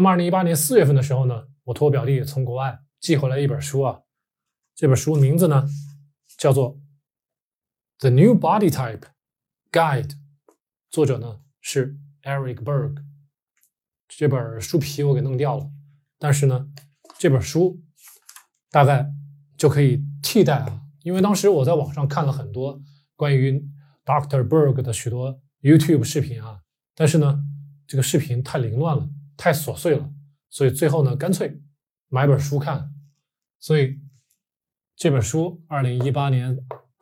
那么二零一八年四月份的时候呢，我托我表弟从国外寄回来一本书啊，这本书名字呢叫做《The New Body Type Guide》，作者呢是 Eric Berg。这本书皮我给弄掉了，但是呢，这本书大概就可以替代啊，因为当时我在网上看了很多关于 Dr. Berg 的许多 YouTube 视频啊，但是呢，这个视频太凌乱了，太琐碎了，所以最后呢，干脆买本书看。所以这本书，二零一八年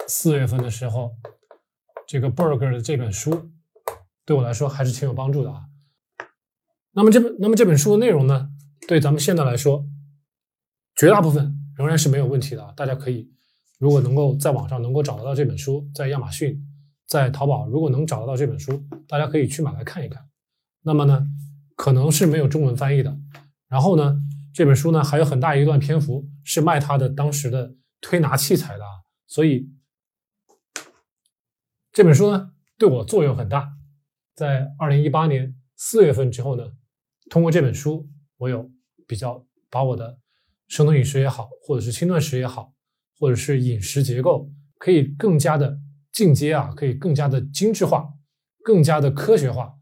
四月份的时候，这个 Berger 的这本书对我来说还是挺有帮助的啊。那么这本那么这本书的内容呢，对咱们现在来说，绝大部分仍然是没有问题的。大家可以，如果能够在网上能够找得到这本书，在亚马逊、在淘宝，如果能找得到这本书，大家可以去买来看一看。那么呢，可能是没有中文翻译的。然后呢，这本书呢还有很大一段篇幅是卖他的当时的推拿器材的啊，所以这本书呢对我作用很大。在二零一八年四月份之后呢。通过这本书，我有比较把我的生酮饮食也好，或者是轻断食也好，或者是饮食结构，可以更加的进阶啊，可以更加的精致化，更加的科学化，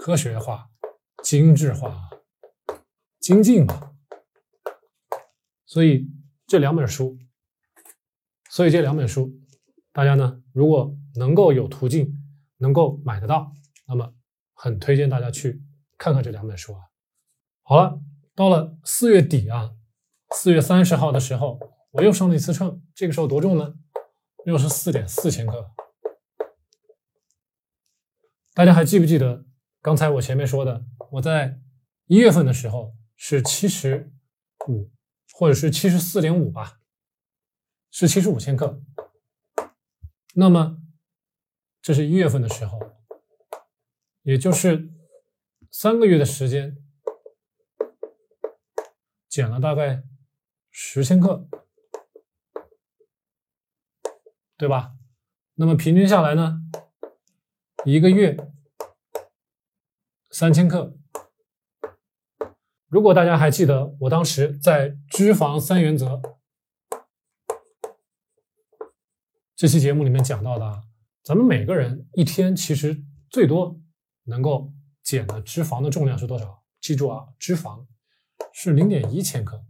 科学化、精致化、精进嘛。所以这两本书，所以这两本书，大家呢，如果能够有途径。能够买得到，那么很推荐大家去看看这两本书啊。好了，到了四月底啊，四月三十号的时候，我又上了一次秤，这个时候多重呢？又是四点四千克。大家还记不记得刚才我前面说的？我在一月份的时候是七十五，或者是七十四点五吧，是七十五千克。那么。这是一月份的时候，也就是三个月的时间，减了大概十千克，对吧？那么平均下来呢，一个月三千克。如果大家还记得我当时在脂肪三原则这期节目里面讲到的啊。咱们每个人一天其实最多能够减的脂肪的重量是多少？记住啊，脂肪是零点一千克。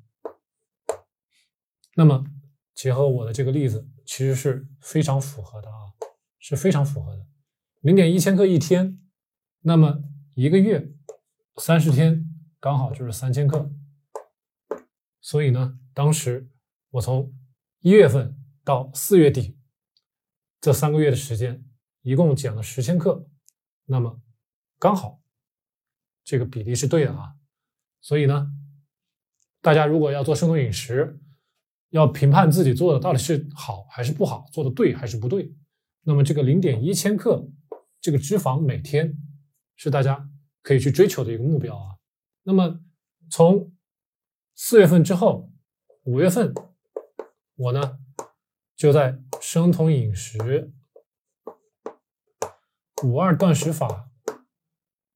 那么结合我的这个例子，其实是非常符合的啊，是非常符合的。零点一千克一天，那么一个月三十天刚好就是三千克。所以呢，当时我从一月份到四月底。这三个月的时间，一共减了十千克，那么刚好这个比例是对的啊。所以呢，大家如果要做生酮饮食，要评判自己做的到底是好还是不好，做的对还是不对，那么这个零点一千克这个脂肪每天是大家可以去追求的一个目标啊。那么从四月份之后，五月份我呢？就在生酮饮食、五二断食法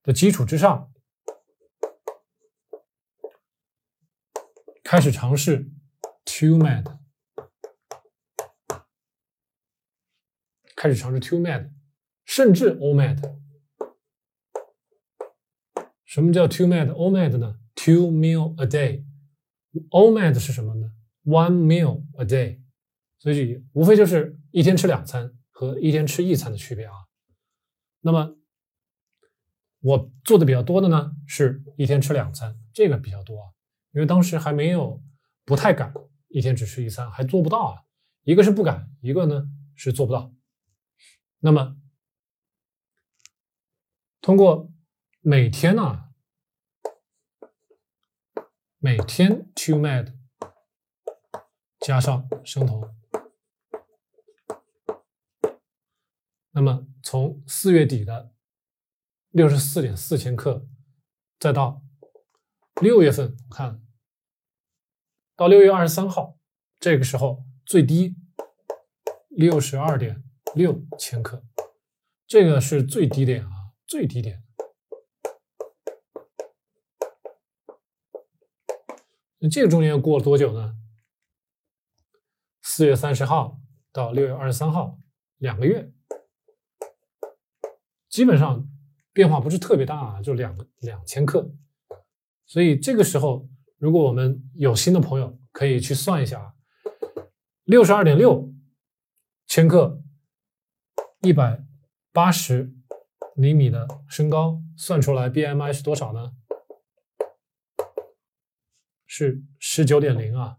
的基础之上，开始尝试 Two Med，开始尝试 Two Med，甚至 O Med。什么叫 Two Med？O Med 呢？Two meal a day。O Med 是什么呢？One meal a day。所以无非就是一天吃两餐和一天吃一餐的区别啊。那么我做的比较多的呢，是一天吃两餐，这个比较多啊，因为当时还没有不太敢一天只吃一餐，还做不到啊。一个是不敢，一个呢是做不到。那么通过每天呢，每天 two med 加上生酮。那么从四月底的六十四点四千克，再到六月份，我看到六月二十三号，这个时候最低六十二点六千克，这个是最低点啊，最低点。这个中间又过了多久呢？四月三十号到六月二十三号，两个月，基本上变化不是特别大啊，就两两千克。所以这个时候，如果我们有新的朋友，可以去算一下啊，六十二点六千克，一百八十厘米的身高，算出来 BMI 是多少呢？是十九点零啊。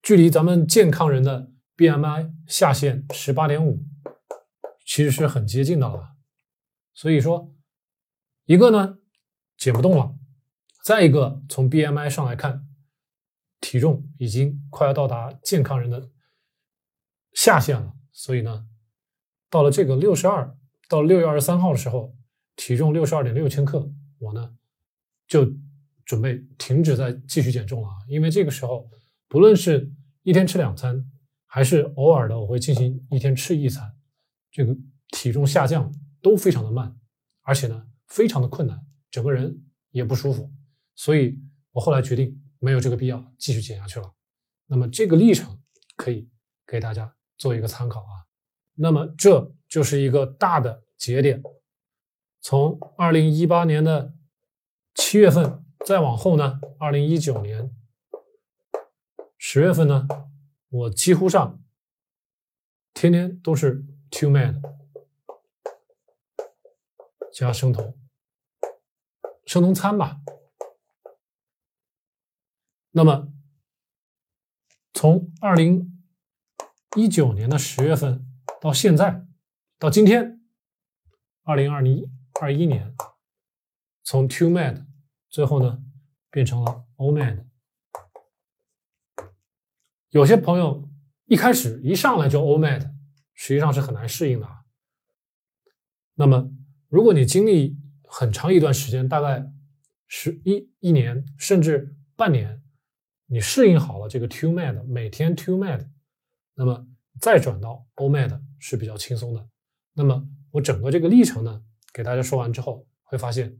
距离咱们健康人的 BMI 下限十八点五，其实是很接近的了。所以说，一个呢减不动了，再一个从 BMI 上来看，体重已经快要到达健康人的下限了。所以呢，到了这个六十二到六月二十三号的时候，体重六十二点六千克，我呢就准备停止再继续减重了啊，因为这个时候。不论是一天吃两餐，还是偶尔的我会进行一天吃一餐，这个体重下降都非常的慢，而且呢非常的困难，整个人也不舒服，所以我后来决定没有这个必要继续减下去了。那么这个历程可以给大家做一个参考啊。那么这就是一个大的节点，从二零一八年的七月份再往后呢，二零一九年。十月份呢，我几乎上天天都是 two man 加生酮，生酮餐吧。那么从二零一九年的十月份到现在，到今天二零二零二一年，从 two man 最后呢变成了 o man。有些朋友一开始一上来就 OMAD，实际上是很难适应的啊。那么，如果你经历很长一段时间，大概十一一年甚至半年，你适应好了这个 Two Mad，每天 Two Mad，那么再转到 OMAD 是比较轻松的。那么我整个这个历程呢，给大家说完之后，会发现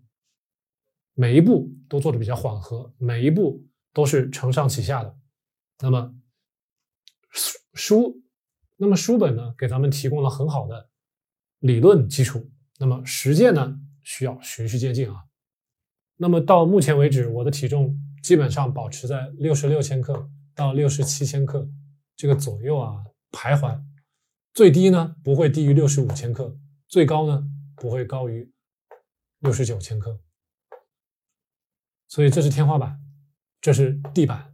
每一步都做的比较缓和，每一步都是承上启下的。那么。书，那么书本呢，给咱们提供了很好的理论基础。那么实践呢，需要循序渐进啊。那么到目前为止，我的体重基本上保持在六十六千克到六十七千克这个左右啊徘徊。最低呢不会低于六十五千克，最高呢不会高于六十九千克。所以这是天花板，这是地板。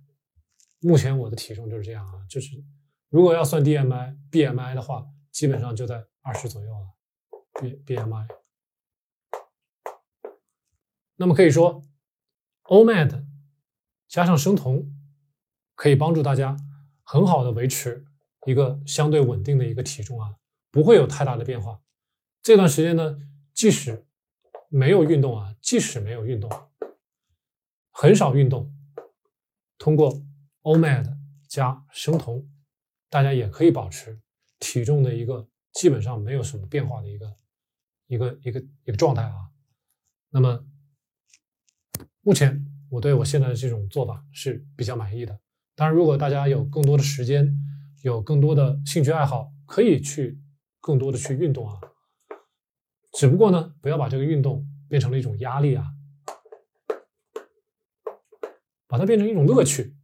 目前我的体重就是这样啊，就是。如果要算 DMI、BMI 的话，基本上就在二十左右了。B BMI，那么可以说，OMAD 加上生酮可以帮助大家很好的维持一个相对稳定的一个体重啊，不会有太大的变化。这段时间呢，即使没有运动啊，即使没有运动，很少运动，通过 OMAD 加生酮。大家也可以保持体重的一个基本上没有什么变化的一个一个一个一个状态啊。那么目前我对我现在的这种做法是比较满意的。当然，如果大家有更多的时间，有更多的兴趣爱好，可以去更多的去运动啊。只不过呢，不要把这个运动变成了一种压力啊，把它变成一种乐趣。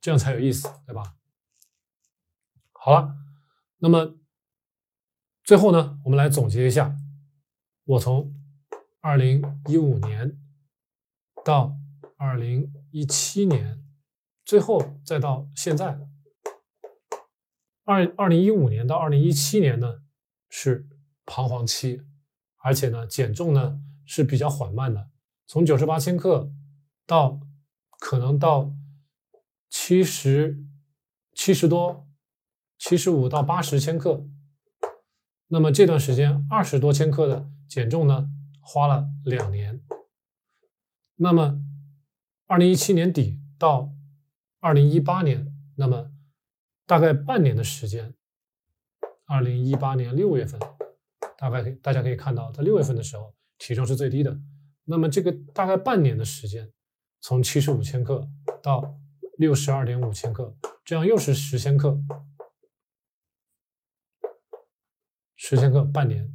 这样才有意思，对吧？好了，那么最后呢，我们来总结一下，我从二零一五年到二零一七年，最后再到现在，二二零一五年到二零一七年呢是彷徨期，而且呢减重呢是比较缓慢的，从九十八千克到可能到。七十七十多，七十五到八十千克。那么这段时间二十多千克的减重呢，花了两年。那么二零一七年底到二零一八年，那么大概半年的时间。二零一八年六月份大概可以大家可以看到，在六月份的时候体重是最低的。那么这个大概半年的时间，从七十五千克到六十二点五千克，这样又是十千克，十千克半年。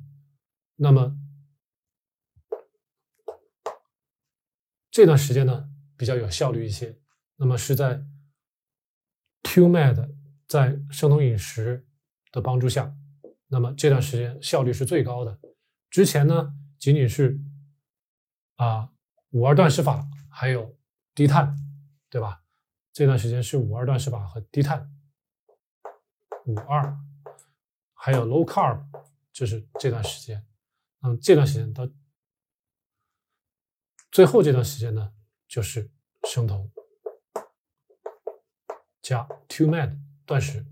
那么这段时间呢比较有效率一些。那么是在 TwoMed 在生酮饮食的帮助下，那么这段时间效率是最高的。之前呢仅仅是啊五二断食法还有低碳，对吧？这段时间是五二断食法和低碳，五二还有 Low Carb，就是这段时间。嗯，这段时间到最后这段时间呢，就是生酮加 TwoMed 断食。